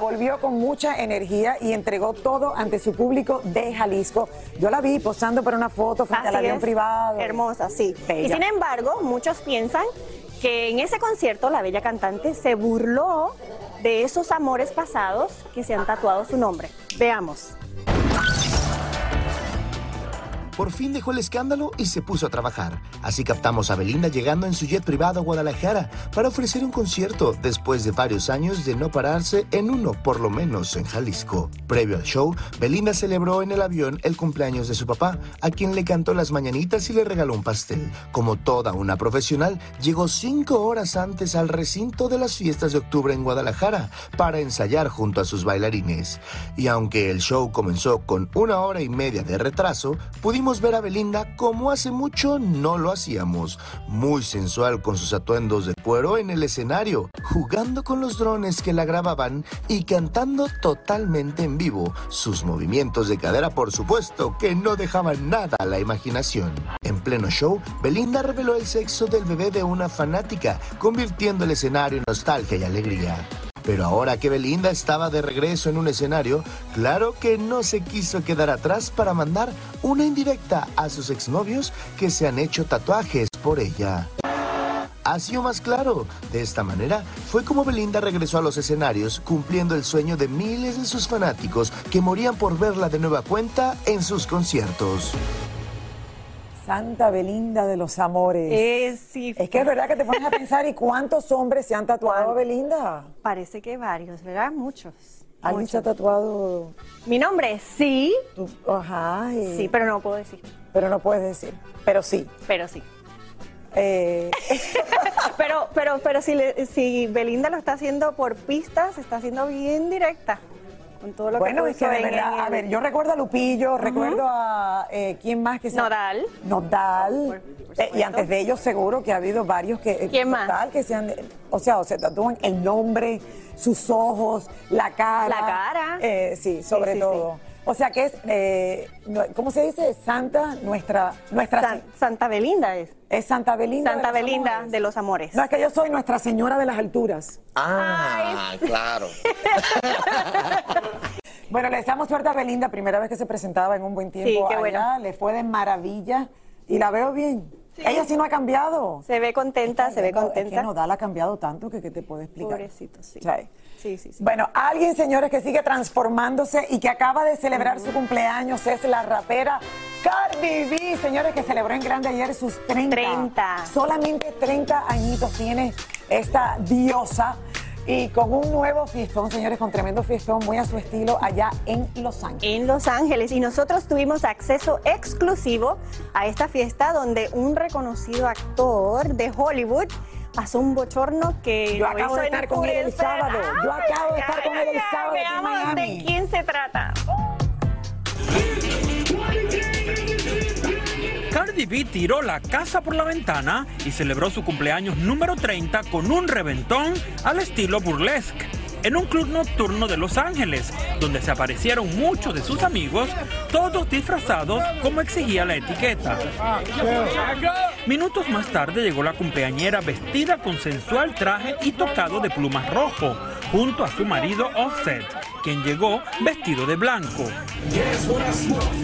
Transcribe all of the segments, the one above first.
Volvió con mucha energía y entregó todo ante su público de Jalisco. Yo la vi posando por una foto frente al Así avión es. privado. Hermosa, sí. Bella. Y sin embargo, muchos piensan que en ese concierto la bella cantante se burló de esos amores pasados que se han tatuado su nombre. Veamos. Por fin dejó el escándalo y se puso a trabajar. Así captamos a Belinda llegando en su jet privado a Guadalajara para ofrecer un concierto después de varios años de no pararse en uno, por lo menos en Jalisco. Previo al show, Belinda celebró en el avión el cumpleaños de su papá, a quien le cantó las mañanitas y le regaló un pastel. Como toda una profesional, llegó cinco horas antes al recinto de las fiestas de octubre en Guadalajara para ensayar junto a sus bailarines. Y aunque el show comenzó con una hora y media de retraso, pudimos ver a Belinda como hace mucho no lo hacíamos, muy sensual con sus atuendos de cuero en el escenario, jugando con los drones que la grababan y cantando totalmente en vivo. Sus movimientos de cadera, por supuesto, que no dejaban nada a la imaginación. En pleno show, Belinda reveló el sexo del bebé de una fanática, convirtiendo el escenario en nostalgia y alegría. Pero ahora que Belinda estaba de regreso en un escenario, claro que no se quiso quedar atrás para mandar una indirecta a sus exnovios que se han hecho tatuajes por ella. Ha sido más claro. De esta manera fue como Belinda regresó a los escenarios cumpliendo el sueño de miles de sus fanáticos que morían por verla de nueva cuenta en sus conciertos. Santa Belinda de los amores. Eh, sí, Es que es verdad que te pones a pensar, ¿y cuántos hombres se han tatuado a Belinda? parece que varios, ¿verdad? Muchos. ¿Alguien se ha Muchos. tatuado? Mi nombre, sí, tú? Ajá. y- sí, pero no puedo decir. Pero no puedes decir. Pero sí. Pero sí. Eh, Pero, pero, pero si, le- si Belinda lo está haciendo por pistas, está haciendo bien directa. Con todo lo bueno, que es que de verdad, el- a ver, yo recuerdo a Lupillo, recuerdo a eh, quién más que se Nodal. Nodal. Por- por Eh, y antes de ellos seguro que ha habido varios que eh, ¿Quién más? Nodal, que se han o sea, o se tatúan el nombre, sus ojos, la cara. La cara. Eh, sí, sobre sí, todo. O sea que es eh, ¿cómo se dice? Santa nuestra nuestra San- Santa Belinda es. es Santa Belinda. Santa de Belinda amores. de los amores. No es que yo soy Nuestra Señora de las Alturas. Ah, claro. Bueno, le deseamos suerte a Belinda, primera vez que se presentaba en un buen tiempo Sí, qué allá, bueno. le fue de maravilla y la veo bien. Ella sí no ha cambiado. Se ve contenta, se ve No, Es contenta. que Nodal ha cambiado tanto que, ¿qué te puedo explicar? Pobrecito, sí. Sí. Sí, sí, sí. Bueno, alguien, señores, que sigue transformándose y que acaba de celebrar su cumpleaños es la rapera Cardi B, señores, que celebró en grande ayer sus 30. 30. Solamente 30 añitos tiene esta diosa. Y con un nuevo fiestón, señores, con tremendo fiestón, muy a su estilo, allá en Los Ángeles. en Los Ángeles y nosotros tuvimos acceso exclusivo a esta fiesta donde un reconocido actor de Hollywood pasó un bochorno que Yo acabo de estar con él el sábado. Yo acabo de estar con él el sábado Veamos de quién se trata. Cardi tiró la casa por la ventana y celebró su cumpleaños número 30 con un reventón al estilo burlesque en un club nocturno de Los Ángeles, donde se aparecieron muchos de sus amigos, todos disfrazados como exigía la etiqueta. Minutos más tarde llegó la cumpleañera vestida con sensual traje y tocado de plumas rojo, junto a su marido Offset, quien llegó vestido de blanco.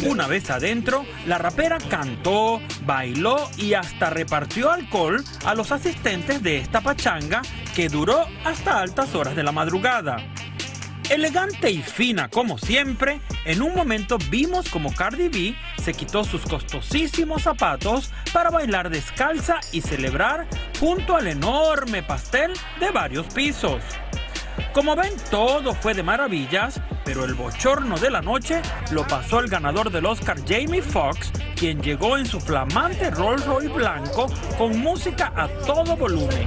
Una vez adentro, la rapera cantó, bailó y hasta repartió alcohol a los asistentes de esta pachanga que duró hasta altas horas de la madrugada. Elegante y fina como siempre, en un momento vimos como Cardi B se quitó sus costosísimos zapatos para bailar descalza y celebrar junto al enorme pastel de varios pisos. Como ven, todo fue de maravillas, pero el bochorno de la noche lo pasó el ganador del Oscar Jamie Foxx, quien llegó en su flamante Rolls Royce blanco con música a todo volumen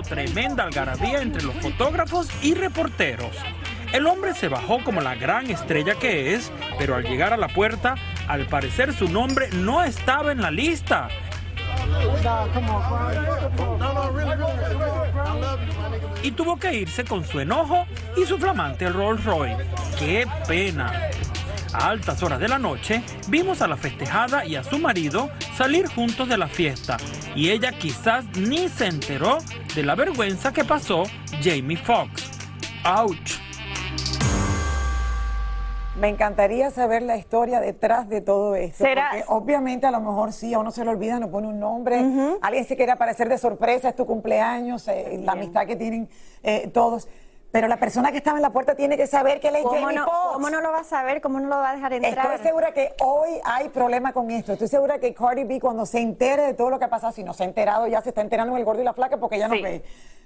tremenda algarabía entre los fotógrafos y reporteros. El hombre se bajó como la gran estrella que es, pero al llegar a la puerta, al parecer su nombre no estaba en la lista. Y tuvo que irse con su enojo y su flamante Rolls Royce. ¡Qué pena! A altas horas de la noche, vimos a la festejada y a su marido salir juntos de la fiesta, y ella quizás ni se enteró de la vergüenza que pasó Jamie Foxx. ¡Ouch! Me encantaría saber la historia detrás de todo esto. Porque obviamente a lo mejor sí, a uno se le olvida, no pone un nombre. Alguien se quiere aparecer de sorpresa, es tu cumpleaños, eh, la amistad que tienen eh, todos. Pero la persona que estaba en la puerta tiene que saber que él es Jamie no. ¿Cómo no lo va a saber? ¿Cómo no lo va a dejar entrar? Estoy segura que hoy hay problema con esto. Estoy segura que Cardi B, cuando se entere de todo lo que ha pasado, si no se ha enterado, ya se está enterando en el gordo y la flaca porque ya no ve.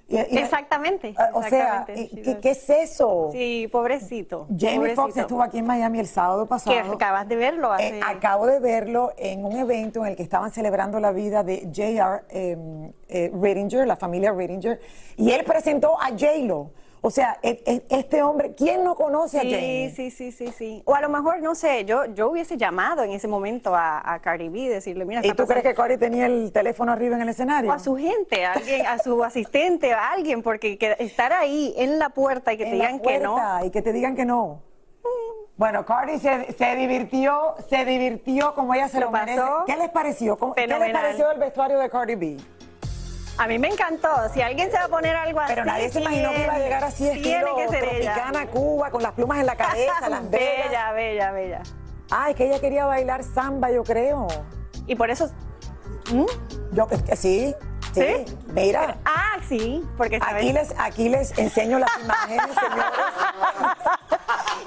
Exactamente. O sea, ¿qué, es eso? Sí, pobrecito. Jamie Foxx estuvo aquí en Miami el sábado pasado. Que acabas de verlo. Eh, acabo de verlo en un evento en el que estaban celebrando la vida de J.R. Eh, eh, la familia Rittinger, y él presentó a J-Lo. O sea, e, e, este hombre, ¿quién no conoce a Jamie? Sí, sí, sí, sí, O a lo mejor, no sé, yo, yo hubiese llamado en ese momento a, a Cardi B, decirle, mira, ¿Y tú crees que Cardi tenía el teléfono arriba en el escenario? O a su gente, a alguien, a su asistente, a alguien, porque estar ahí en la puerta y que te digan que no. Y que te digan que no. Bueno, Cardi se, se, divirtió, se divirtió como ella se lo, pasó. ¿Qué les pareció? ¿Qué les pareció el vestuario de Cardi B? A mí me encantó. Si alguien se va a poner algo así. Pero nadie se imaginó que iba a llegar así estilo que ser tropicana Cuba, con las plumas en la cabeza, las Bella, bella, bella. Ah, es que ella quería bailar samba, yo creo. Y por eso. ¿Mm? Yo, sí, sí. Mira. Ah, sí, porque aquí les, aquí les enseño las imágenes, señores.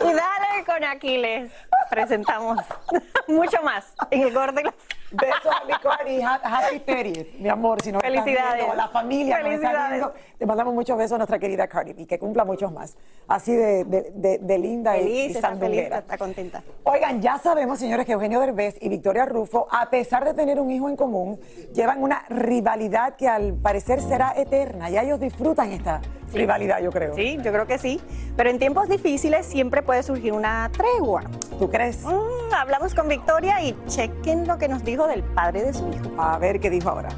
y dale con Aquiles. Presentamos mucho más en el gordo Besos a mi Cori, happy 30 mi amor. Si no Felicidades. la familia Felicidades. te mandamos muchos besos a nuestra querida Cardi y que cumpla muchos más. Así de, de, de, linda feliz, y, está feliz, está contenta. Oigan, ya sabemos, señores, que Eugenio Derbez y Victoria Rufo, a pesar de tener un hijo en común, llevan una rivalidad que al parecer será eterna. Ya ellos disfrutan esta rivalidad, yo creo. Sí, yo creo que sí. Pero en tiempos difíciles siempre puede surgir una tregua. ¿Tú crees? Mm, hablamos con Victoria y chequen lo que nos dijo del padre de su hijo. A ver qué dijo ahora.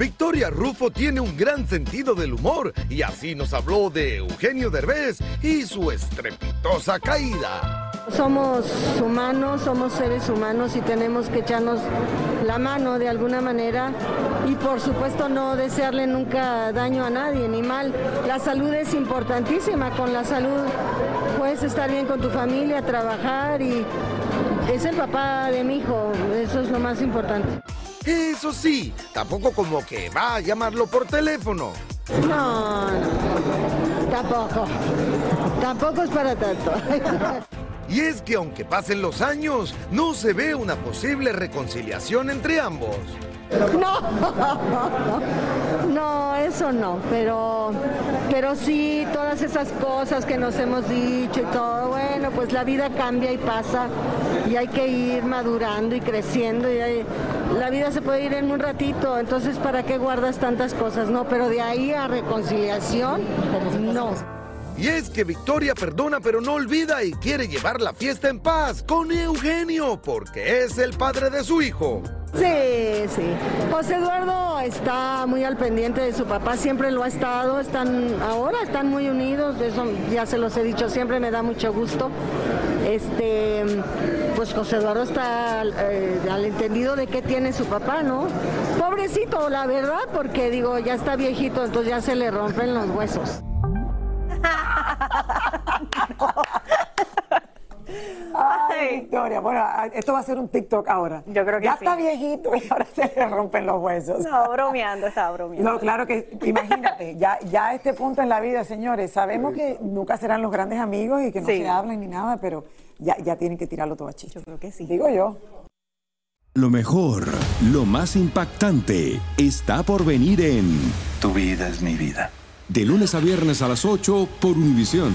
Victoria Rufo tiene un gran sentido del humor y así nos habló de Eugenio Derbez y su estrepitosa caída. Somos humanos, somos seres humanos y tenemos que echarnos la mano de alguna manera y por supuesto no desearle nunca daño a nadie ni mal. La salud es importantísima, con la salud puedes estar bien con tu familia, trabajar y es el papá de mi hijo, eso es lo más importante. Eso sí, tampoco como que va a llamarlo por teléfono. No, no, tampoco. Tampoco es para tanto. Y es que aunque pasen los años, no se ve una posible reconciliación entre ambos. No, no, eso no, pero, pero sí, todas esas cosas que nos hemos dicho y todo, bueno, pues la vida cambia y pasa y hay que ir madurando y creciendo y la vida se puede ir en un ratito, entonces ¿para qué guardas tantas cosas? No, pero de ahí a reconciliación, no. Y es que Victoria perdona pero no olvida y quiere llevar la fiesta en paz con Eugenio porque es el padre de su hijo. Sí, sí. José Eduardo está muy al pendiente de su papá, siempre lo ha estado, están ahora están muy unidos, eso ya se los he dicho, siempre me da mucho gusto. Este, pues José Eduardo está eh, al entendido de qué tiene su papá, ¿no? Pobrecito, la verdad, porque digo, ya está viejito, entonces ya se le rompen los huesos. Ay, Victoria, bueno, esto va a ser un TikTok ahora. Yo creo que ya sí. está viejito y ahora se le rompen los huesos. No, bromeando, estaba bromeando. No, claro que, imagínate, ya, ya a este punto en la vida, señores, sabemos que nunca serán los grandes amigos y que no Sí. se hablan ni nada, pero ya, ya tienen que tirarlo todo a chiste. Yo creo que sí. Digo yo. Lo mejor, lo más impactante, está por venir en Tu vida es mi vida. De lunes a viernes a las 8 por Univisión.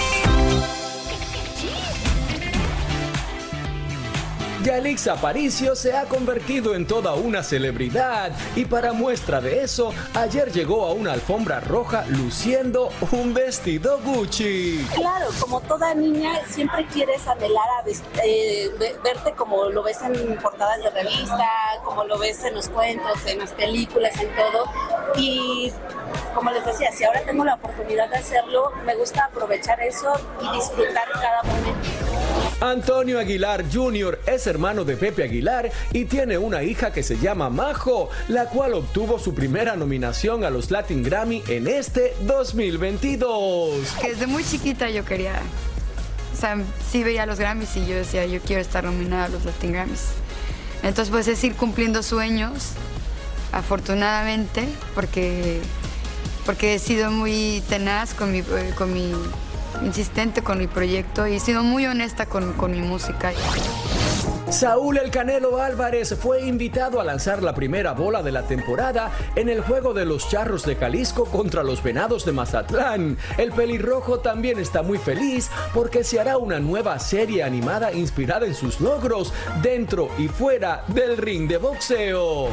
Yalix Aparicio se ha convertido en toda una celebridad y para muestra de eso, ayer llegó a una alfombra roja luciendo un vestido Gucci. Claro, como toda niña siempre quieres anhelar a eh, ve- verte como lo ves en portadas de revista, como lo ves en los cuentos, en las películas, en todo. Y como les decía, si ahora tengo la oportunidad de hacerlo, me gusta aprovechar eso y disfrutar cada momento. Antonio Aguilar Jr. es hermano de Pepe Aguilar y tiene una hija que se llama Majo, la cual obtuvo su primera nominación a los Latin Grammy en este 2022. Que desde muy chiquita yo quería, o sea, sí veía los Grammys y yo decía, yo quiero estar nominada a los Latin Grammys. Entonces, pues es ir cumpliendo sueños, afortunadamente, porque, porque he sido muy tenaz con mi, eh, con mi, insistente con mi proyecto y he sido muy honesta con, con mi música. Saúl El Canelo Álvarez fue invitado a lanzar la primera bola de la temporada en el juego de los Charros de Jalisco contra los Venados de Mazatlán. El pelirrojo también está muy feliz porque se hará una nueva serie animada inspirada en sus logros dentro y fuera del ring de boxeo.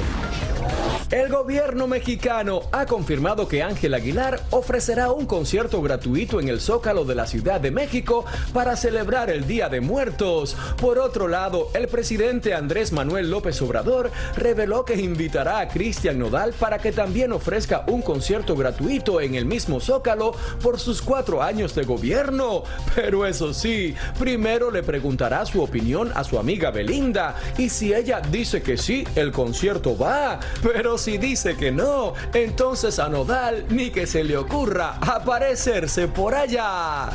El gobierno mexicano ha confirmado que Ángel Aguilar ofrecerá un concierto gratuito en el Zócalo de la Ciudad de México para celebrar el Día de Muertos. Por otro lado, el presidente Andrés Manuel López Obrador reveló que invitará a Cristian Nodal para que también ofrezca un concierto gratuito en el mismo Zócalo por sus cuatro años de gobierno. Pero eso sí, primero le preguntará su opinión a su amiga Belinda y si ella dice que sí, el concierto va. Pero si dice que no, entonces a Nodal ni que se le ocurra aparecerse por allá.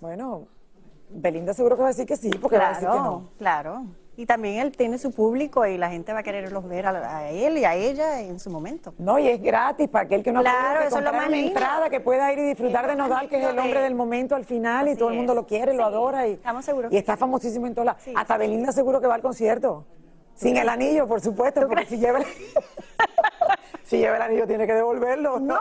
Bueno, Belinda seguro que va a decir que sí, porque va a decir que Claro, no. claro. Y también él tiene su público y la gente va a quererlos ver a, a él y a ella en su momento. No, y es gratis para aquel que no ha Claro, eso es lo comprar más una lindo. entrada, que pueda ir y disfrutar de Nodal, que es el hombre del momento al final y todo el mundo lo quiere, lo adora. Y, Estamos seguros. Y está famosísimo en todos lados. Hasta Belinda seguro que va al concierto. Sin el anillo, por supuesto, porque si lleva, el... si lleva el anillo tiene que devolverlo. No.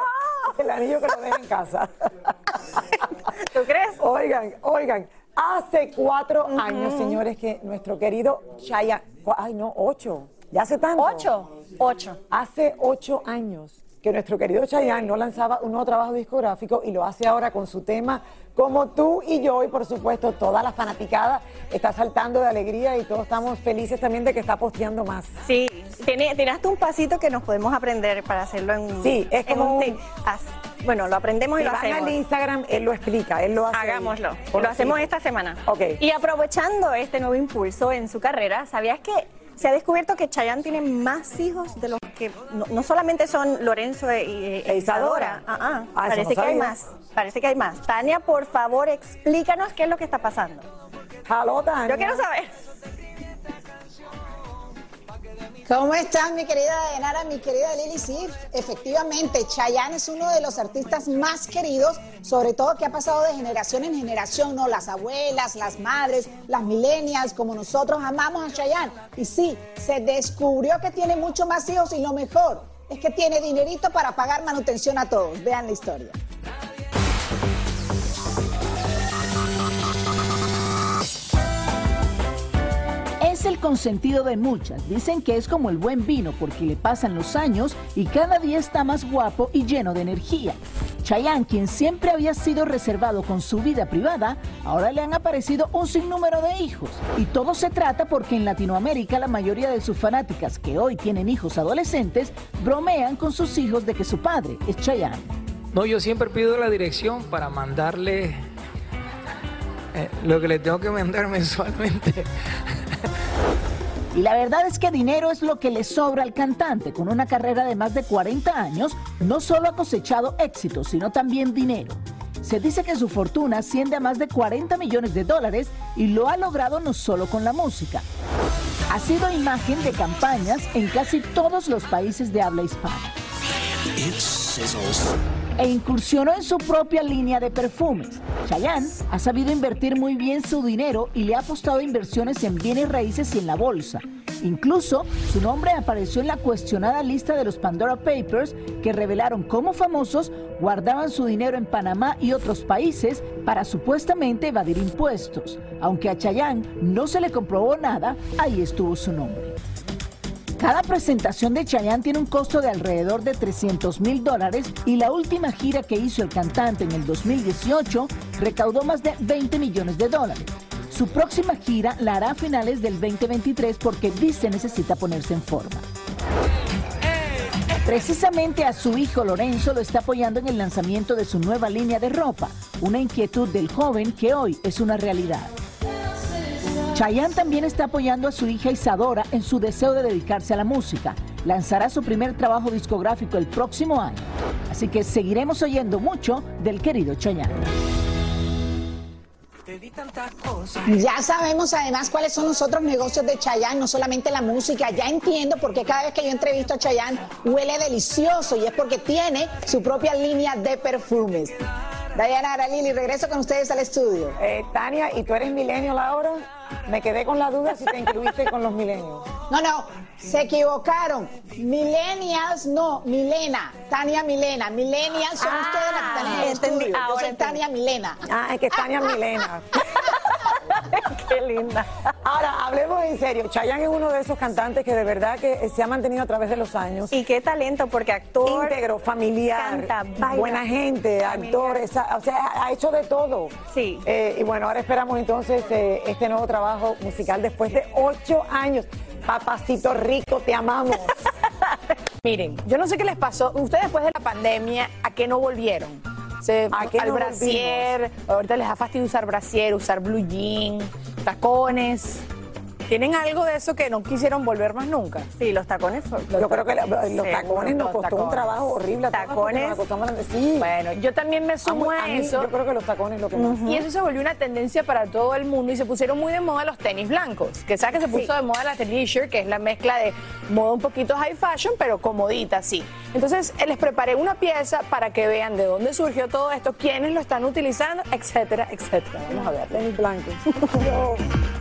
El anillo que lo deja en casa. ¿Tú crees? Oigan, oigan, hace cuatro años, señores, que nuestro querido Chaya, ay no, ocho, ya hace tanto. Ocho, ocho. Hace ocho años que nuestro querido Chayanne no lanzaba un nuevo trabajo discográfico y lo hace ahora con su tema Como tú y yo y por supuesto toda la fanaticada está saltando de alegría y todos estamos felices también de que está posteando más. Sí, tiene, tiene hasta un pasito que nos podemos aprender para hacerlo en Sí, es como un un- Bueno, lo aprendemos y lo van hacemos. al Instagram, él lo explica, él lo hace. Hagámoslo. Lo hacemos esta semana. Ok. Y aprovechando este nuevo impulso en su carrera, ¿sabías que se ha descubierto que Chayanne tiene más hijos de los que no, no solamente son Lorenzo e, y- e Isadora? Ah, ah, Ah, parece no que hay más. Parece que hay más. Tania, por favor, explícanos qué es lo que está pasando. Halo, Tania. Yo quiero saber. ¿Cómo estás, mi querida Denara, mi querida Lili? Sí, efectivamente, Chayanne es uno de los artistas más queridos, sobre todo que ha pasado de generación en generación, ¿no? Las abuelas, las madres, las millennials, como nosotros amamos a Chayanne. Y sí, se descubrió que tiene mucho más hijos y lo mejor es que tiene dinerito para pagar manutención a todos. Vean la historia. Consentido de muchas. Dicen que es como el buen vino porque le pasan los años y cada día está más guapo y lleno de energía. Chayanne, quien siempre había sido reservado con su vida privada, ahora le han aparecido un sinnúmero de hijos. Y todo se trata porque en Latinoamérica la mayoría de sus fanáticas que hoy tienen hijos adolescentes bromean con sus hijos de que su padre es Chayanne. No, yo siempre pido la dirección para mandarle eh, lo que le tengo que mandar mensualmente. Y la verdad es que dinero es lo que le sobra al cantante. Con una carrera de más de 40 años, no solo ha cosechado éxito, sino también dinero. Se dice que su fortuna asciende a más de 40 millones de dólares y lo ha logrado no solo con la música. Ha sido imagen de campañas en casi todos los países de habla hispana e incursionó en su propia línea de perfumes. Chayanne ha sabido invertir muy bien su dinero y le ha apostado inversiones en bienes raíces y en la bolsa. Incluso su nombre apareció en la cuestionada lista de los Pandora Papers que revelaron cómo famosos guardaban su dinero en Panamá y otros países para supuestamente evadir impuestos. Aunque a Chayanne no se le comprobó nada, ahí estuvo su nombre. Cada presentación de Chayanne tiene un costo de alrededor de 300 mil dólares y la última gira que hizo el cantante en el 2018 recaudó más de 20 millones de dólares. Su próxima gira la hará a finales del 2023 porque dice necesita ponerse en forma. Precisamente a su hijo Lorenzo lo está apoyando en el lanzamiento de su nueva línea de ropa, una inquietud del joven que hoy es una realidad. Chayanne también está apoyando a su hija Isadora en su deseo de dedicarse a la música. Lanzará su primer trabajo discográfico el próximo año. Así que seguiremos oyendo mucho del querido Chayanne. Ya sabemos además cuáles son los otros negocios de Chayanne, no solamente la música. Ya entiendo por qué cada vez que yo entrevisto a Chayanne huele delicioso y es porque tiene su propia línea de perfumes. Diana Aralili, regreso con ustedes al estudio. Eh, Tania, ¿y tú eres milenio, Laura? Me quedé con la duda si te incluiste con los milenios. No, no, se equivocaron. Millennials, no, Milena. Tania Milena. Millennials son Ah, ustedes las que están en el estudio. Yo ahora soy. Tania Milena. Ah, es que es Tania Milena. Qué linda. Ahora, hablemos en serio. Chayanne es uno de esos cantantes que de verdad que se ha mantenido a través de los años. Y qué talento, porque actor. Íntegro, familiar, canta, baila, buena gente, actor, esa- o sea, ha hecho de todo. Sí. Eh, y bueno, ahora esperamos entonces eh, este nuevo trabajo musical después de ocho años. Papacito rico, te amamos. Miren, yo no sé qué les pasó. Ustedes después de la pandemia, ¿a qué no volvieron? Se, ¿A qué al brasier, ahorita les da fastidio usar brasier, usar blue jean, tacones. ¿Tienen algo de eso que no quisieron volver más nunca? Sí, los tacones. Yo creo que los tacones nos costó un trabajo horrible. a Tacones. nos Sí. Bueno, yo también me sumo A eso. Yo creo que los tacones es lo que más. Y eso se volvió una tendencia para todo el mundo y se pusieron muy de moda los tenis blancos. Que sabes que se puso Sí. de moda la t-shirt, que es la mezcla de moda un poquito high fashion, pero comodita, sí. Entonces eh, les preparé una pieza para que vean de dónde surgió todo esto, quiénes lo están utilizando, etcétera, etcétera. Vamos a ver. Tenis blancos.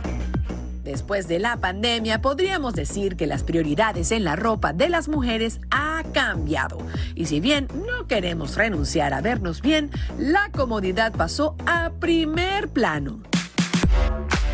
Después de la pandemia, podríamos decir que las prioridades en la ropa de las mujeres ha cambiado. Y si bien no queremos renunciar a vernos bien, la comodidad pasó a primer plano.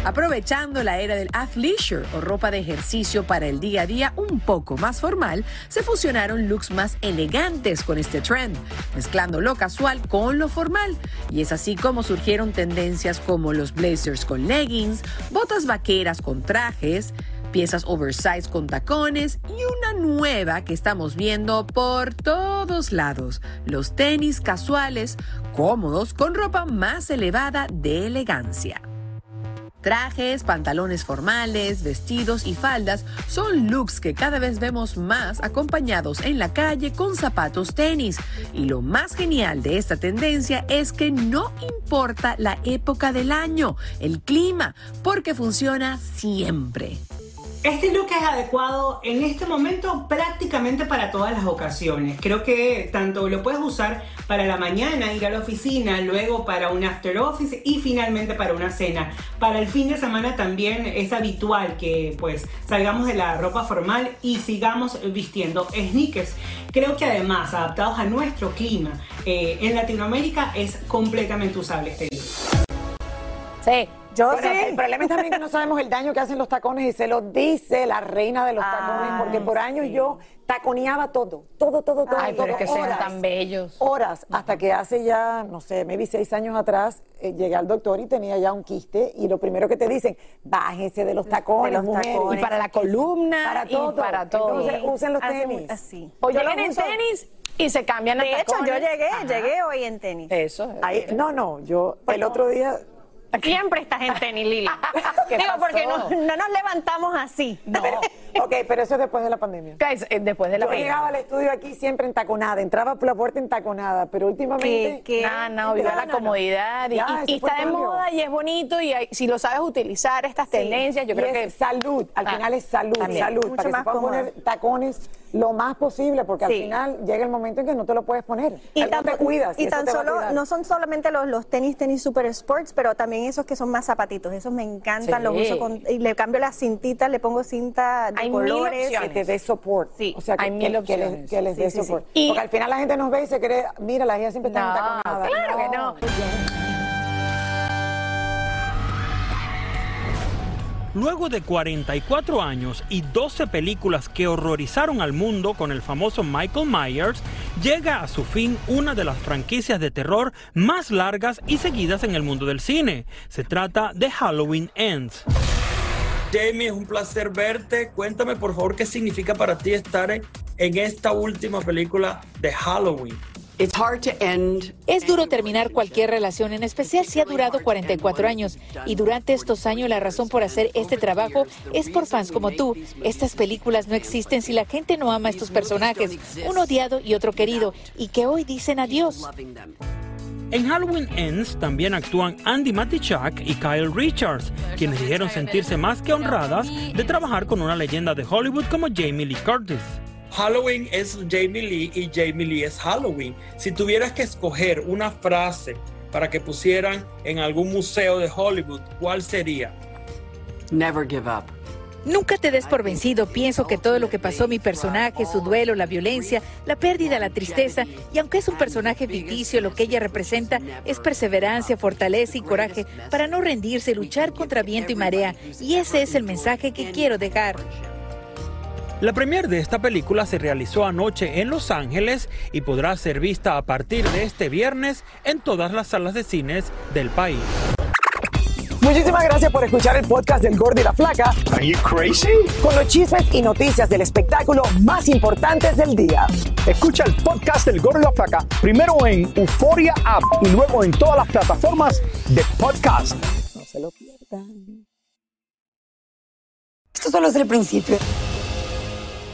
Aprovechando la era del athleisure o ropa de ejercicio para el día a día un poco más formal, se fusionaron looks más elegantes con este trend, mezclando lo casual con lo formal. Y es así como surgieron tendencias como los blazers con leggings, botas vaqueras con trajes, piezas oversized con tacones y una nueva que estamos viendo por todos lados, los tenis casuales, cómodos con ropa más elevada de elegancia. Trajes, pantalones formales, vestidos y faldas son looks que cada vez vemos más acompañados en la calle con zapatos tenis. Y lo más genial de esta tendencia es que no importa la época del año, el clima, porque funciona siempre. Este look es adecuado en este momento prácticamente para todas las ocasiones. Creo que tanto lo puedes usar para la mañana, ir a la oficina, luego para un after office y finalmente para una cena. Para el fin de semana también es habitual que pues salgamos de la ropa formal y sigamos vistiendo sneakers. Creo que además adaptados a nuestro clima eh, en Latinoamérica es completamente usable este look. Sí. Yo Bueno, El problema es también que no sabemos el daño que hacen los tacones y se lo dice la reina de los tacones, porque por años yo taconeaba todo, todo, todo, todo. Ay, pero todo, es que sean tan bellos. Horas, hasta que hace ya, no sé, maybe seis años atrás, eh, llegué al doctor y tenía ya un quiste y lo primero que te dicen, bájese de los tacones, los mujer, tacones. Y para la columna para y todo. para todo. Entonces, usen los tenis. así. O Yo llegan los en uso- tenis y se cambian a De hecho, tacones. yo llegué, Ajá. llegué hoy en tenis. Eso. Ahí- no, no, yo el otro día Siempre estás en tenis, Lili. ¿Qué Digo, pasó? porque no, no nos levantamos así. No. ok, pero eso es después de la pandemia. eh, Después de la Yo llegaba al estudio aquí siempre entaconada, entraba por la puerta entaconada, pero últimamente... Nada, no, viva la comodidad y, Ya, y- y está de cambio. moda y es bonito y hay- si lo sabes utilizar estas tendencias, yo Y creo es que salud, al Ah, final es salud, también. salud, Mucho para que más se puedan poner tacones lo más posible, porque al final llega el momento en que no te lo puedes poner. Y tan, te cuidas. y eso tan solo, no son solamente los, los tenis, tenis super sports, pero también esos que son más zapatitos. Esos me encantan, Sí. los uso con, y le cambio las cintitas, le pongo cinta de Hay colores. Que te dé support. Sí, O sea, que, hay mil que- que les, que les Sí, dé sí, sí. support. Y- Porque al final la gente nos ve y se cree, mira, la gente siempre está No, claro que no. Luego de 44 años y 12 películas que horrorizaron al mundo con el famoso Michael Myers, llega a su fin una de las franquicias de terror más largas y seguidas en el mundo del cine. Se trata de Halloween Ends. Jamie, es un placer verte. Cuéntame por favor qué significa para ti estar en, esta última película de Halloween. Es duro terminar cualquier relación, en especial si ha durado 44 años. Y durante estos años la razón por hacer este trabajo es por fans como tú. Estas películas no existen si la gente no ama a estos personajes, uno odiado y otro querido, y que hoy dicen adiós. En Halloween Ends también actúan Andy Matichak y Kyle Richards, quienes dijeron sentirse más que honradas de trabajar con una leyenda de Hollywood como Jamie Lee Curtis. Halloween es Jamie Lee y Jamie Lee es Halloween. Si tuvieras que escoger una frase para que pusieran en algún museo de Hollywood, ¿cuál sería? Never give up. Nunca te des por vencido. Pienso que todo lo que pasó mi personaje, su duelo, la violencia, la pérdida, la tristeza, y aunque es un personaje ficticio, lo que ella representa es perseverancia, fortaleza y coraje para no rendirse, luchar contra viento y marea. Y ese es el mensaje que quiero dejar. La premier de esta película se realizó anoche en Los Ángeles y podrá ser vista a partir de este viernes en todas las salas de cines del país. Muchísimas gracias por escuchar el podcast del Gordo y la Flaca. Are you crazy? Con los chismes y noticias del espectáculo más importantes del día. Escucha el podcast del Gordo y la Flaca primero en Euforia App y luego en todas las plataformas de podcast. No se lo pierdan. Esto solo es el principio.